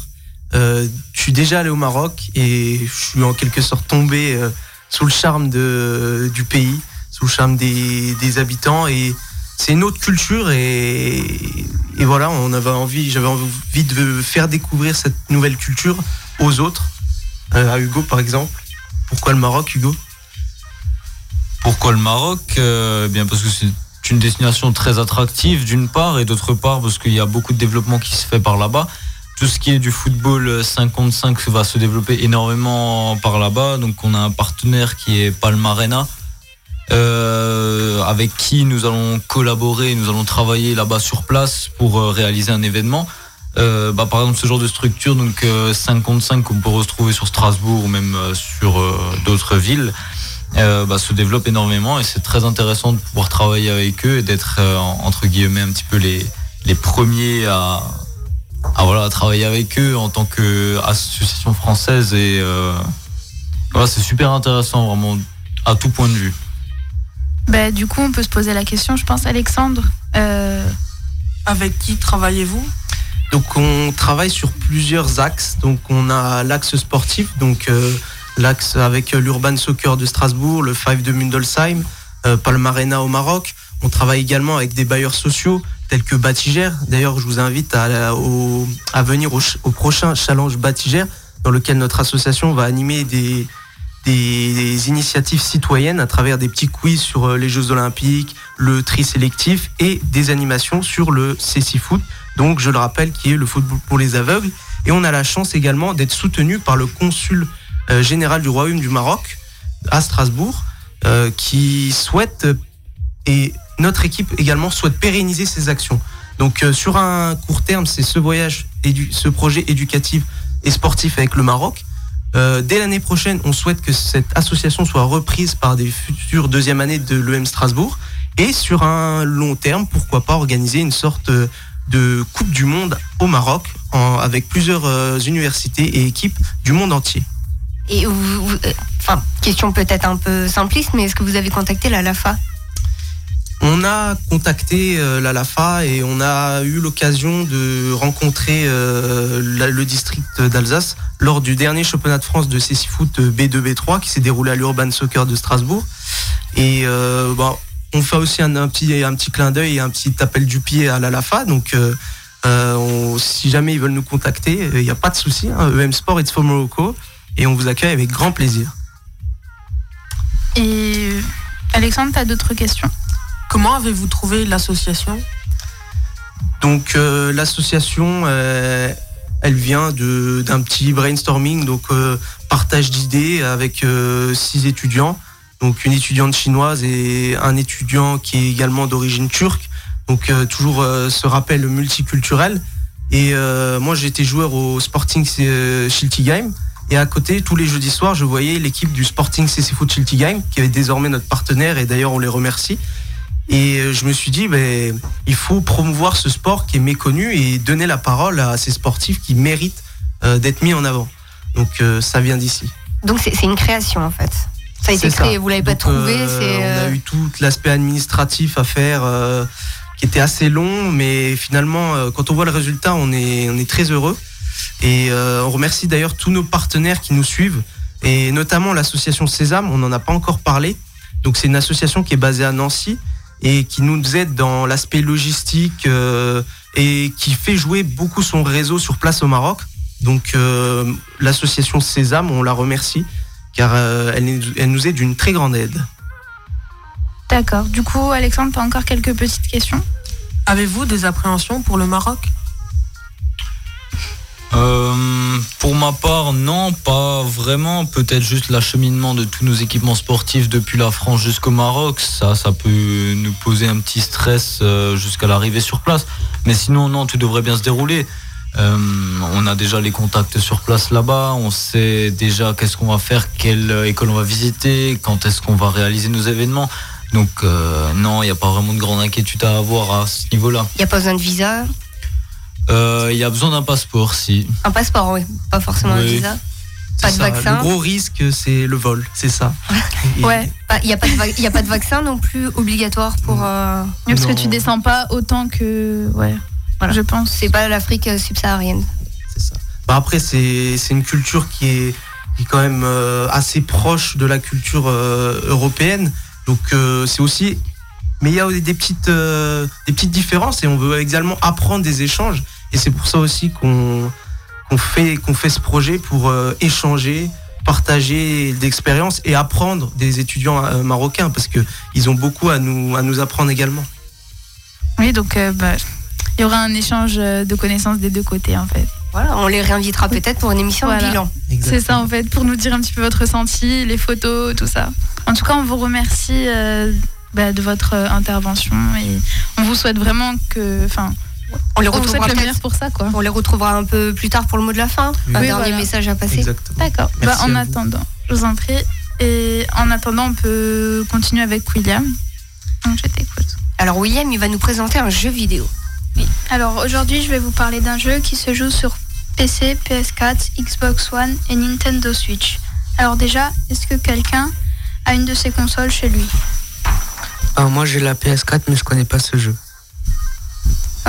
Euh, je suis déjà allé au Maroc et je suis en quelque sorte tombé euh, sous le charme de, du pays, sous le charme des, des habitants. Et c'est une autre culture et, et voilà, on avait envie, j'avais envie de faire découvrir cette nouvelle culture aux autres, Euh, à Hugo par exemple. Pourquoi le Maroc, Hugo? Pourquoi le Maroc Euh, Bien parce que c'est une destination très attractive d'une part et d'autre part parce qu'il y a beaucoup de développement qui se fait par là-bas. Tout ce qui est du football 5 contre 5 va se développer énormément par là-bas. Donc on a un partenaire qui est Palmarena euh, avec qui nous allons collaborer, nous allons travailler là-bas sur place pour euh, réaliser un événement. Bah, par exemple ce genre de structure donc euh, 5 contre 5 qu'on peut retrouver sur Strasbourg ou même sur d'autres villes euh, bah, se développe énormément et c'est très intéressant de pouvoir travailler avec eux et d'être euh, entre guillemets un petit peu les, les premiers à, à, voilà, à travailler avec eux en tant qu'association française et euh, voilà, c'est super intéressant vraiment à tout point de vue. bah, du coup, on peut se poser la question, je pense, Alexandre. Euh, Avec qui travaillez-vous? Donc on travaille sur plusieurs axes. Donc on a l'axe sportif, donc euh, l'axe avec euh, l'Urban Soccer de Strasbourg, le Five de Mundelsheim, euh, Palmarena au Maroc. On travaille également avec des bailleurs sociaux tels que Batigère. D'ailleurs, je vous invite à, venir au, ch- au prochain challenge Batigère, dans lequel notre association va animer des, des, initiatives citoyennes à travers des petits quiz sur euh, les Jeux Olympiques, le tri sélectif et des animations sur le CC Foot. Donc, je le rappelle, qui est le football pour les aveugles. Et on a la chance également d'être soutenu par le consul général du Royaume du Maroc à Strasbourg, euh, qui souhaite euh, et notre équipe également souhaite pérenniser ces actions. Donc euh, sur un court terme, c'est ce voyage, ce projet éducatif et sportif avec le Maroc. Euh, dès l'année prochaine, on souhaite que cette association soit reprise par des futures deuxième années de l'EM Strasbourg. Et sur un long terme, pourquoi pas organiser une sorte euh, de Coupe du Monde au Maroc en- avec plusieurs euh, universités et équipes du monde entier. Et vous, euh, enfin, question peut-être un peu simpliste, mais est-ce que vous avez contacté la LAFA? On a contacté euh, la LAFA et on a eu l'occasion de rencontrer euh, le district d'Alsace lors du dernier championnat de France de CC Foot B2 B3 qui s'est déroulé à l'Urban Soccer de Strasbourg. Et euh, bon, on fait aussi un, petit, clin d'œil et un petit appel du pied à la LAFA. Donc on- si jamais ils veulent nous contacter, il n'y a pas de souci. hein. EM Sport, it's for Morocco. Et on vous accueille avec grand plaisir. et Alexandre, tu as d'autres questions? Comment avez-vous trouvé l'association? Donc euh, l'association, euh, elle vient de- d'un petit brainstorming, donc euh, partage d'idées avec euh, six étudiants, donc une étudiante chinoise et un étudiant qui est également d'origine turque. Donc euh, toujours euh, ce rappel multiculturel. Et euh, moi j'étais joueur au Sporting euh, Schiltigheim. Et à côté, tous les jeudis soirs, je voyais l'équipe du Sporting CC Foot Schiltigheim, qui est désormais notre partenaire, et d'ailleurs on les remercie. Et euh, je me suis dit, ben, il faut promouvoir ce sport qui est méconnu et donner la parole à ces sportifs qui méritent euh, d'être mis en avant. Donc euh, ça vient d'ici. Donc c'est une création en fait. Ça a été créé, vous l'avez pas trouvé. euh, On a eu tout l'aspect administratif à faire qui était assez long, mais finalement, quand on voit le résultat, on est, on est très heureux. Et euh, on remercie d'ailleurs tous nos partenaires qui nous suivent, et notamment l'association Sésame, on n'en a pas encore parlé. Donc c'est une association qui est basée à Nancy et qui nous aide dans l'aspect logistique euh, et qui fait jouer beaucoup son réseau sur place au Maroc. Donc euh, l'association Sésame, on la remercie car euh, elle, nous- elle nous est d'une très grande aide. D'accord. Du coup, Alexandre, tu as encore quelques petites questions? Avez-vous des appréhensions pour le Maroc? Euh, pour ma part, non, pas vraiment. Peut-être juste l'acheminement de tous nos équipements sportifs depuis la France jusqu'au Maroc. Ça, ça peut nous poser un petit stress euh, jusqu'à l'arrivée sur place. Mais sinon, non, tout devrait bien se dérouler. Euh, on a déjà les contacts sur place là-bas. On sait déjà qu'est-ce qu'on va faire, quelle école on va visiter, quand est-ce qu'on va réaliser nos événements. Donc, euh, non, il n'y a pas vraiment de grande inquiétude à avoir à ce niveau-là. Il n'y a pas besoin de visa? Euh, Il y a besoin d'un passeport, si. Un passeport, oui. Pas forcément un Oui. visa. Pas de C'est ça, vaccin. Le gros risque, c'est le vol, c'est ça. Et- <laughs> Ouais. Pas- Il n'y a, pas de va- il y a pas de vaccin non plus obligatoire pour. euh, Oui, parce que Non. tu descends pas autant que. Ouais, Voilà. je pense. C'est pas l'Afrique euh, subsaharienne. Bah après, c'est c'est une culture qui est, qui est quand même euh, assez proche de la culture euh, européenne. Donc euh, c'est aussi. Mais il y a des petites, euh, des petites différences et on veut également apprendre des échanges. Et c'est pour ça aussi qu'on qu'on fait, qu'on fait ce projet pour euh, échanger, partager d'expériences et apprendre des étudiants euh, marocains parce qu'ils ont beaucoup à nous, à nous apprendre également. Oui, donc euh, bah, il y aura un échange de connaissances des deux côtés en fait. Voilà, on les réinvitera peut-être pour une émission Voilà. de bilan. C'est ça en fait, pour nous dire un petit peu votre ressenti, les photos, tout ça. En tout cas, on vous remercie euh, bah, de votre euh, intervention et on vous souhaite vraiment que. Enfin, On les vous souhaite retrouvera le peut-être- meilleur pour ça quoi. On les retrouvera un peu plus tard pour le mot de la fin. Un Oui, dernier voilà. message à passer. D'accord. Bah, en attendant, je vous en prie. Et en attendant, on peut continuer avec William. Donc je t'écoute. Alors William, il va nous présenter un jeu vidéo. Alors aujourd'hui, je vais vous parler d'un jeu qui se joue sur PC, PS4, Xbox One et Nintendo Switch. Alors déjà, est-ce que quelqu'un a une de ces consoles chez lui? Ah, moi j'ai la PS4 mais je connais pas ce jeu.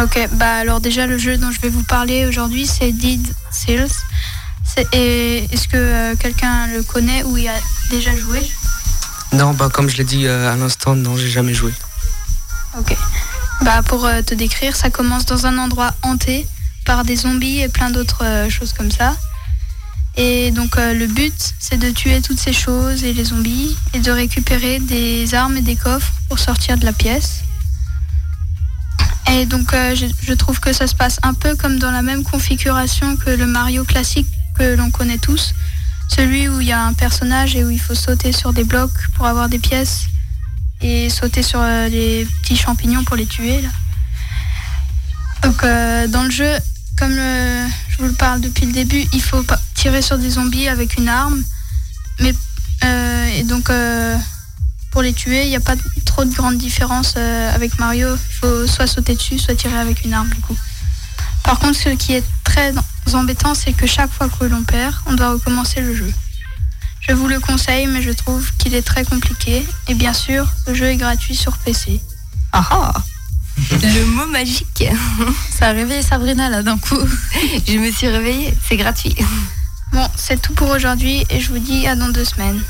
Ok, bah alors déjà le jeu dont je vais vous parler aujourd'hui c'est Dead Et est-ce que euh, quelqu'un le connaît ou y a déjà joué? Non, bah comme je l'ai dit euh, à l'instant, non, j'ai jamais joué. Ok. Bah pour euh, te décrire, ça commence dans un endroit hanté par des zombies et plein d'autres choses comme ça. Et donc le but, c'est de tuer toutes ces choses et les zombies et de récupérer des armes et des coffres sortir de la pièce. Et donc euh, je, trouve que ça se passe un peu comme dans la même configuration que le Mario classique que l'on connaît tous. Celui où il y a un personnage et où il faut sauter sur des blocs pour avoir des pièces et sauter sur euh, les petits champignons pour les tuer. Là. Donc euh, dans le jeu, comme euh, je vous le parle depuis le début, il faut tirer sur des zombies avec une arme. Mais euh, et donc euh, pour les tuer, il n'y a pas trop de grande différence euh, avec Mario. Il faut soit sauter dessus, soit tirer avec une arme du coup. Par contre, ce qui est très embêtant, c'est que chaque fois que l'on perd, on doit recommencer le jeu. Je vous le conseille, mais je trouve qu'il est très compliqué. Et bien sûr, le jeu est gratuit sur PC. Ah ah Le mot magique. <laughs> Ça a réveillé Sabrina là d'un coup. <laughs> Je me suis réveillée, c'est gratuit. Bon, c'est tout pour aujourd'hui et je vous dis à dans deux semaines.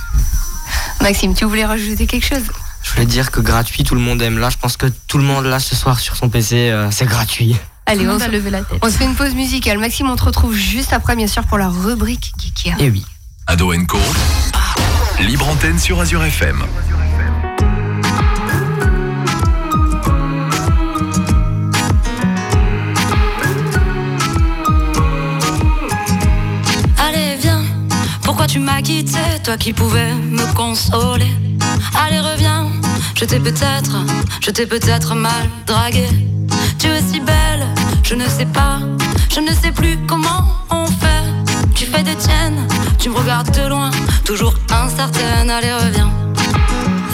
Maxime, tu voulais rajouter quelque chose? Je voulais dire que gratuit, tout le monde aime. Là, je pense que tout le monde, là, ce soir, sur son PC, euh, c'est gratuit. Allez, on se, levé la tête. on se fait une pause musicale. Maxime, on te retrouve juste après, bien sûr, pour la rubrique Geekia. Et oui. Ado Co. Libre antenne sur Azure FM. Pourquoi tu m'as quitté, toi qui pouvais me consoler? Allez, reviens, je t'ai peut-être, je t'ai peut-être mal dragué. Tu es si belle, je ne sais pas, je ne sais plus comment on fait. Tu fais des tiennes, tu me regardes de loin, toujours incertaine. Allez, reviens.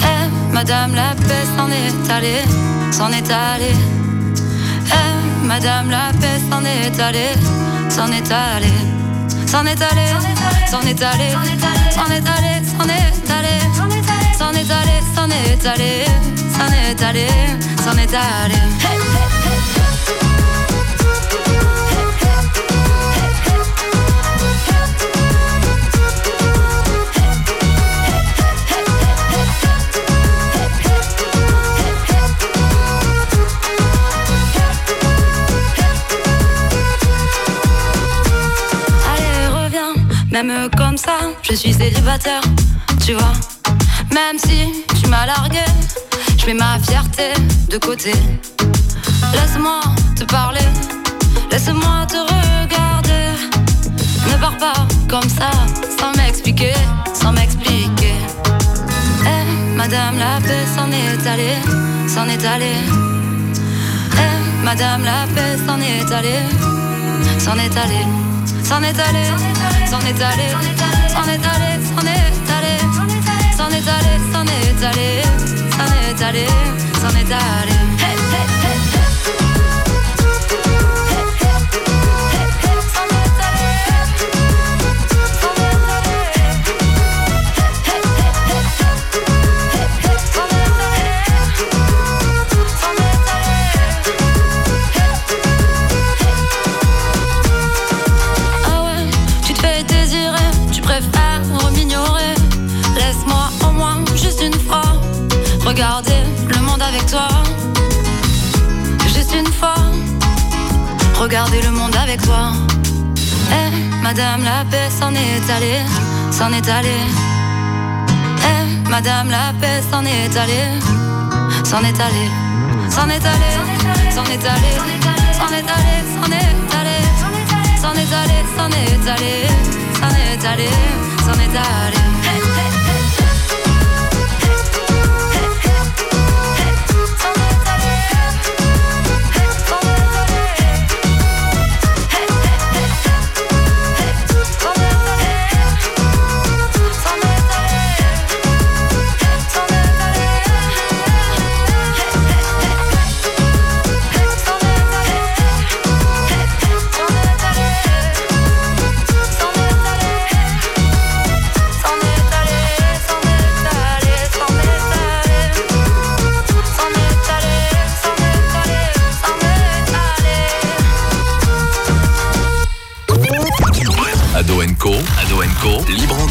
Eh, madame la paix s'en est allée, s'en est allée. Eh, madame la paix s'en est allée, s'en est allée. S'en est allé, s'en est allé, s'en est allé, s'en est allé, s'en est allé, s'en est allé, s'en est allé, s'en est allé. Même comme ça, je suis célibataire, tu vois. Même si tu m'as largué, je mets ma fierté de côté. Laisse-moi te parler, laisse-moi te regarder. Ne pars pas comme ça, sans m'expliquer, sans m'expliquer. Eh, Madame la paix s'en est allée, s'en est allée. Eh, Madame la paix s'en est allée, s'en est allée, s'en est allée, s'en est allée, s'en est allée, s'en est allée, s'en est allée, s'en est allée, s'en est allée, s'en est allée. Regarder le monde avec toi. Eh, Madame la paix s'en est allée, s'en est allée. Eh, Madame la paix s'en est allée, s'en est allée, s'en est allée, s'en est allée, s'en est allée, s'en est allée, s'en est allée, s'en est allée, s'en est allée, s'en est allée.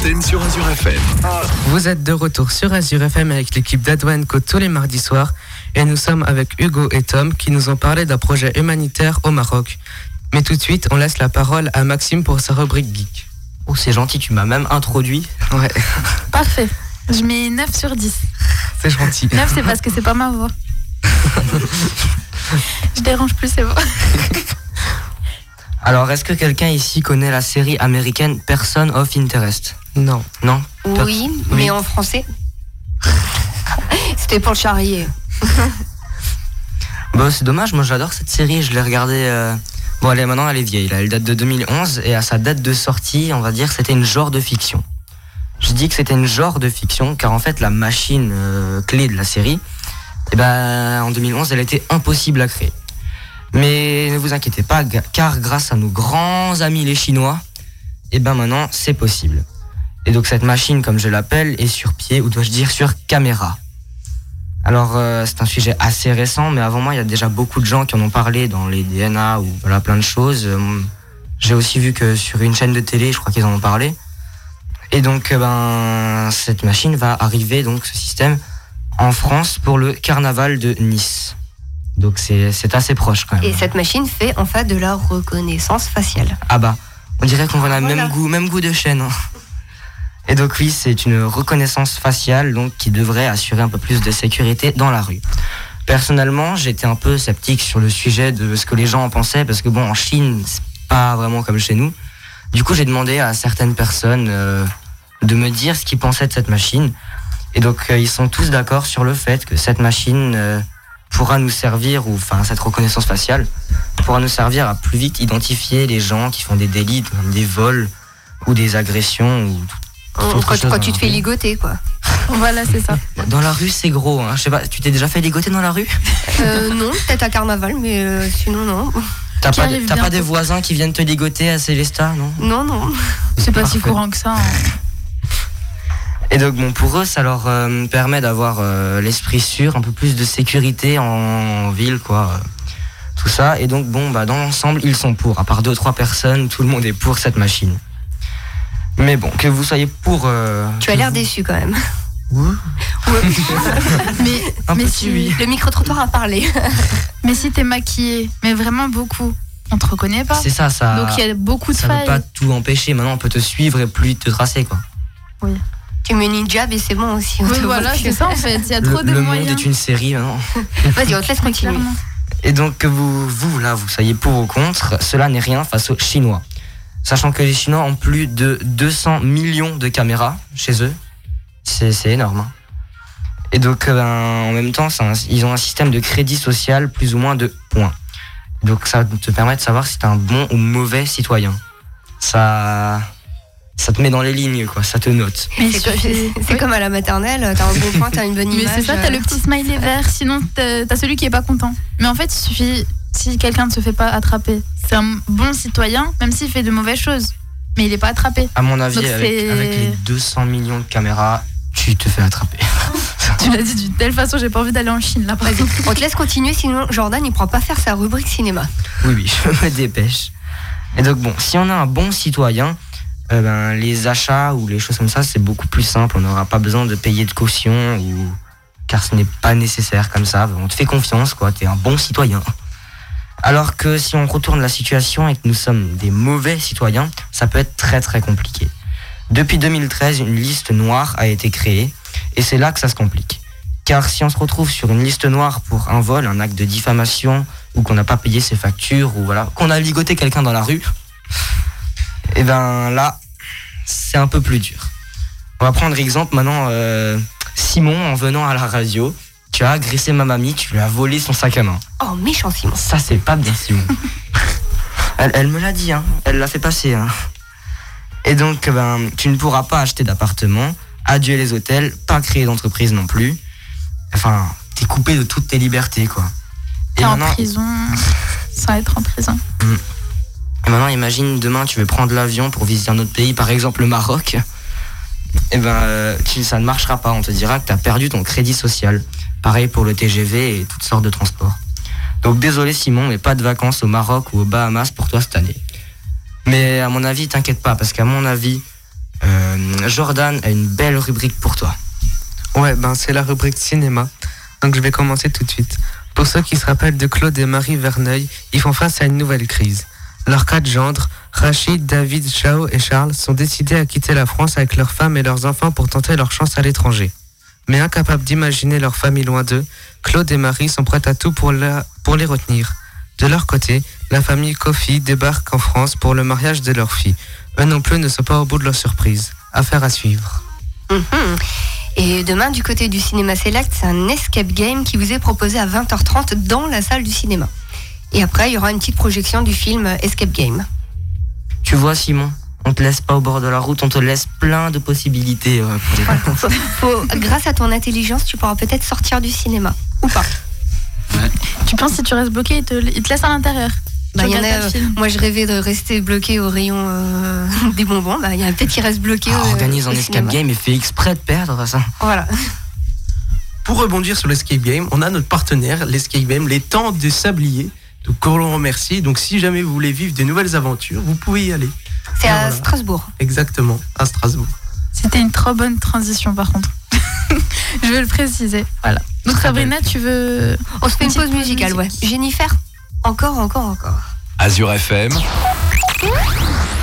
Libre antenne sur Azure FM. Vous êtes de retour sur Azure FM avec l'équipe d'Adwenco tous les mardis soirs et nous sommes avec Hugo et Tom qui nous ont parlé d'un projet humanitaire au Maroc. Mais tout de suite, on laisse la parole à Maxime pour sa rubrique geek. Oh, c'est gentil, tu m'as même introduit. Ouais, Parfait. Je mets 9 sur 10. <laughs> c'est gentil. 9, c'est parce que c'est pas ma voix. <laughs> Je dérange plus, c'est bon. <laughs> Alors, est-ce que quelqu'un ici connaît la série américaine Person of Interest? Non. Non? Oui, mais en français. C'était pour le charrier. Bah, c'est dommage, moi j'adore cette série, je l'ai regardée. euh, Bon, elle est maintenant, elle est vieille, là, elle date de 2011 et à sa date de sortie, on va dire, c'était une genre de fiction. Je dis que c'était une genre de fiction car en fait, la machine euh, clé de la série, eh ben, en 2011, elle était impossible à créer. Mais ne vous inquiétez pas, car grâce à nos grands amis les Chinois, eh ben maintenant, c'est possible. Et donc cette machine, comme je l'appelle, est sur pied, ou dois-je dire sur caméra. Alors euh, c'est un sujet assez récent, mais avant moi il y a déjà beaucoup de gens qui en ont parlé dans les DNA ou voilà plein de choses. Euh, J'ai aussi vu que sur une chaîne de télé, je crois qu'ils en ont parlé. Et donc euh, ben cette machine va arriver donc ce système en France pour le carnaval de Nice. Donc c'est c'est assez proche quand même. Et cette machine fait en fait de la reconnaissance faciale. Ah bah, on dirait qu'on a le Voilà. même goût, même goût de chaîne. hein. Et donc oui, c'est une reconnaissance faciale donc qui devrait assurer un peu plus de sécurité dans la rue. Personnellement, j'étais un peu sceptique sur le sujet de ce que les gens en pensaient parce que bon, en Chine, c'est pas vraiment comme chez nous. Du coup, j'ai demandé à certaines personnes euh, de me dire ce qu'ils pensaient de cette machine. Et donc, euh, ils sont tous d'accord sur le fait que cette machine euh, pourra nous servir, ou enfin cette reconnaissance faciale, pourra nous servir à plus vite identifier les gens qui font des délits, comme des vols ou des agressions. Ou autre Quand, chose quand dans tu la te fais ligoter, quoi. <laughs> Voilà, c'est ça. Dans la rue, c'est gros. Hein. Je sais pas, tu t'es déjà fait ligoter dans la rue? Euh, non, peut-être à carnaval, mais euh, sinon, non. T'as pas, arrive t'as pas bientôt. des voisins qui viennent te ligoter à Célestat, non? Non, non. C'est pas si courant que ça. hein. Et donc bon, pour eux, ça leur euh, permet d'avoir euh, l'esprit sûr, un peu plus de sécurité en, ville, quoi. euh, tout ça. Et donc bon, bah dans l'ensemble, ils sont pour. À part deux trois personnes, tout le monde est pour cette machine. Mais bon, que vous soyez pour. euh, Tu as l'air déçu quand même. Ouais. <laughs> mais Un mais petit si, oui. Le micro-trottoir a parlé. <laughs> mais si t'es maquillée, mais vraiment beaucoup, on te reconnaît pas. C'est ça, ça. Donc il y a beaucoup de ça failles. pas tout empêcher. Maintenant, on peut te suivre et plus te tracer, quoi. Tu mets une hijab et c'est bon aussi. Oui, voilà, c'est ça en fait. Il y a Le, trop de le monde moyens. est une série maintenant. <laughs> Vas-y, on te laisse continuer. Et donc que vous, vous, là, vous soyez pour ou contre, cela n'est rien face aux Chinois. Sachant que les Chinois ont plus de 200 millions de caméras chez eux. C'est énorme. hein. Et donc, euh, ben, en même temps, un- ils ont un système de crédit social plus ou moins de points. Donc, ça te permet de savoir si t'es un bon ou mauvais citoyen. Ça, ça te met dans les lignes, quoi. Ça te note. Mais C'est comme à la maternelle, t'as un bon point, t'as une bonne Mais image. c'est ça, t'as le petit smiley vert, sinon t'as celui qui est pas content. Mais en fait, il suffit, si quelqu'un ne se fait pas attraper, c'est un bon citoyen, même s'il fait de mauvaises choses. Mais il est pas attrapé. À mon avis, Donc avec, les 200 millions de caméras, tu te fais attraper. <laughs> Tu l'as dit d'une telle façon, j'ai pas envie d'aller en Chine là par exemple. On te laisse continuer, sinon Jordan il pourra pas faire sa rubrique cinéma. Oui, oui, <laughs> je me dépêche. Et donc, bon, si on a un bon citoyen, euh, ben, les achats ou les choses comme ça, c'est beaucoup plus simple. On n'aura pas besoin de payer de caution ou car ce n'est pas nécessaire comme ça. On te fait confiance, quoi. T'es un bon citoyen. Alors que si on retourne la situation et que nous sommes des mauvais citoyens, ça peut être très très compliqué. Depuis 2013, une liste noire a été créée et c'est là que ça se complique. Car si on se retrouve sur une liste noire pour un vol, un acte de diffamation, ou qu'on n'a pas payé ses factures, ou voilà, qu'on a ligoté quelqu'un dans la rue, et ben là, c'est un peu plus dur. On va prendre exemple maintenant, euh, Simon, en venant à la radio, tu as agressé ma mamie, tu lui as volé son sac à main. Oh, méchant Simon. Ça, c'est pas bien, Simon. <laughs> elle, elle me l'a dit, hein. elle l'a fait passer. Hein. Et donc, ben, tu ne pourras pas acheter d'appartement, adieu les hôtels, pas créer d'entreprise non plus. Enfin, t'es coupé de toutes tes libertés, quoi. T'es en maintenant- prison, <laughs> sans être en prison. Et maintenant, imagine demain, tu veux prendre l'avion pour visiter un autre pays, par exemple le Maroc. Et ben, euh, ça ne marchera pas. On te dira que tu as perdu ton crédit social. Pareil pour le TGV et toutes sortes de transports. Donc désolé Simon, mais pas de vacances au Maroc ou aux Bahamas pour toi cette année. Mais à mon avis, t'inquiète pas, parce qu'à mon avis, euh, Jordan a une belle rubrique pour toi. Ouais, ben c'est la rubrique cinéma. Donc je vais commencer tout de suite. Pour ceux qui se rappellent de Claude et Marie Verneuil, ils font face à une nouvelle crise. Leurs quatre gendres, Rachid, David, Chao et Charles, sont décidés à quitter la France avec leurs femmes et leurs enfants pour tenter leur chance à l'étranger. Mais incapables d'imaginer leur famille loin d'eux, Claude et Marie sont prêts à tout pour, les retenir. De leur côté, la famille Kofi débarque en France pour le mariage de leur fille. Eux non plus ne sont pas au bout de leur surprise. Affaire à suivre. Mhm. Et demain, du côté du cinéma Select, c'est un escape game qui vous est proposé à 20h30 dans la salle du cinéma. Et après, il y aura une petite projection du film Escape Game. Tu vois Simon, on te laisse pas au bord de la route, on te laisse plein de possibilités. euh, pour les vacances. Faut- grâce à ton intelligence, tu pourras peut-être sortir du cinéma. Ou pas. Tu penses si tu restes bloqué, il te, il te laisse à l'intérieur. Bah, y en a, euh, moi, je rêvais de rester bloqué au rayon euh, <laughs> des bonbons. Bah, il y en a peut-être qui restent bloqués. Ah, au- organise un escape cinéma. game et fait exprès de perdre ça. Voilà. Pour rebondir sur l'escape game, on a notre partenaire, l'escape game, les temps de sablier. Donc, on le remercie. Donc, si jamais vous voulez vivre de nouvelles aventures, vous pouvez y aller. C'est à voilà. Strasbourg. Exactement, à Strasbourg. C'était une trop bonne transition par contre. <laughs> je veux le préciser. Voilà. Donc Sabrina, tu veux. On se fait une pause musicale, ouais. Jennifer, encore, encore, encore. Azure FM,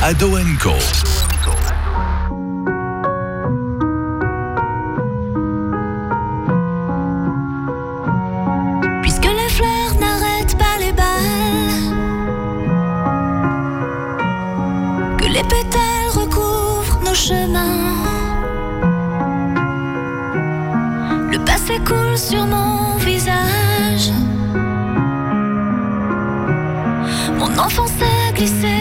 Ado Co. Le passé coule sur mon visage. Mon enfance a glissé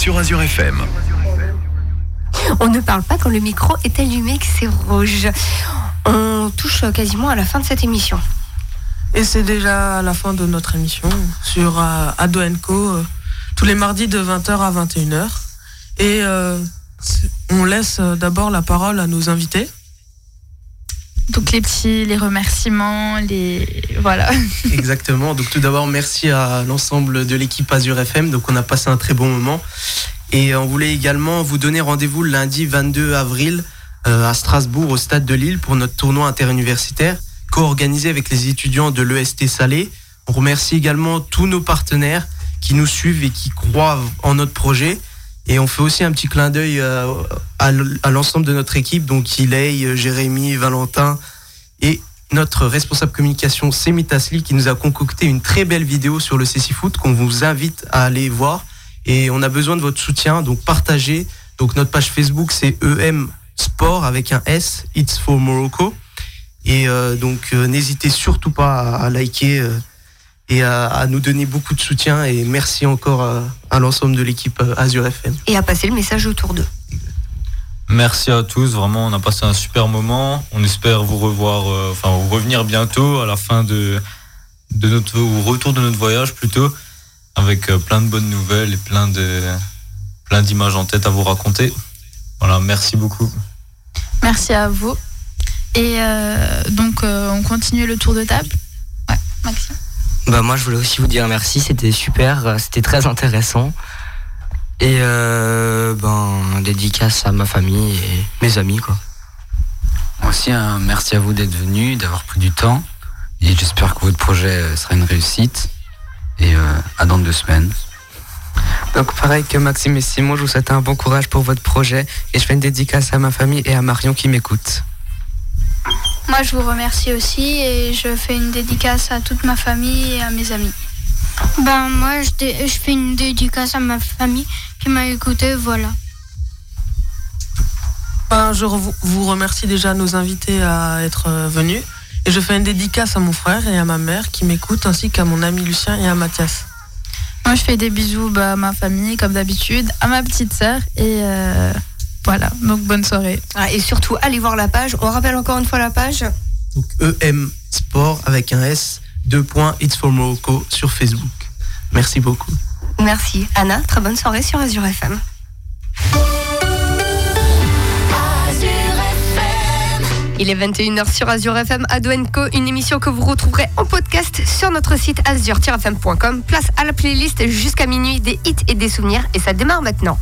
sur Azure FM. On ne parle pas quand le micro est allumé, que c'est rouge. On touche quasiment à la fin de cette émission. Et c'est déjà la fin de notre émission sur euh, Ado Co. euh, tous les mardis de 20h à 21h. Et euh, on laisse euh, d'abord la parole à nos invités. Donc les petits, les remerciements, les voilà. <laughs> Exactement. Donc tout d'abord, merci à l'ensemble de l'équipe Azure FM. Donc on a passé un très bon moment. Et on voulait également vous donner rendez-vous lundi 22 avril euh, à Strasbourg, au stade de Lille, pour notre tournoi interuniversitaire, co-organisé avec les étudiants de l'EST Salé. On remercie également tous nos partenaires qui nous suivent et qui croient en notre projet. Et on fait aussi un petit clin d'œil euh, à l'ensemble de notre équipe, donc Ilay, Jérémy, Valentin et notre responsable communication Semi Tasli qui nous a concocté une très belle vidéo sur le CC Foot qu'on vous invite à aller voir. Et on a besoin de votre soutien, donc partagez. Donc notre page Facebook c'est EM Sport avec un S, It's for Morocco. Et euh, donc euh, n'hésitez surtout pas à, liker euh, et à, à nous donner beaucoup de soutien. Et merci encore à, à l'ensemble de l'équipe euh, Azure FM. Et à passer le message autour d'eux. Merci à tous, vraiment on a passé un super moment. On espère vous revoir, euh, enfin vous revenir bientôt à la fin de, de notre au retour de notre voyage plutôt, avec euh, plein de bonnes nouvelles et plein de plein d'images en tête à vous raconter. Voilà, merci beaucoup. Merci à vous. Et euh, donc euh, on continue le tour de table. Ouais, Maxime. Bah moi je voulais aussi vous dire merci, c'était super, euh, c'était très intéressant. Et euh, ben dédicace à ma famille et mes amis quoi. Aussi, un merci à vous d'être venus, d'avoir pris du temps. Et j'espère que votre projet euh, sera une réussite. Et euh, à dans deux semaines. Donc pareil que Maxime et Simon, je vous souhaite un bon courage pour votre projet et je fais une dédicace à ma famille et à Marion qui m'écoute. Moi, je vous remercie aussi et je fais une dédicace à toute ma famille et à mes amis. Ben moi je, dé- je fais une dédicace à ma famille qui m'a écouté, voilà. Ben, je vous remercie déjà nos invités à être euh, venus. Et je fais une dédicace à mon frère et à ma mère qui m'écoutent, ainsi qu'à mon ami Lucien et à Mathias. Moi je fais des bisous bah, à ma famille comme d'habitude, à ma petite sœur et euh, voilà. Donc bonne soirée. Ah, et surtout, allez voir la page. On rappelle encore une fois la page. Donc EM Sport avec un S, deux points, It's for Morocco sur Facebook. Merci beaucoup. Merci. Anna, très bonne soirée sur Azure FM. Il est 21h sur Azure FM Ado Co, une émission que vous retrouverez en podcast sur notre site azure-fm.com. Place à la playlist jusqu'à minuit des hits et des souvenirs et ça démarre maintenant.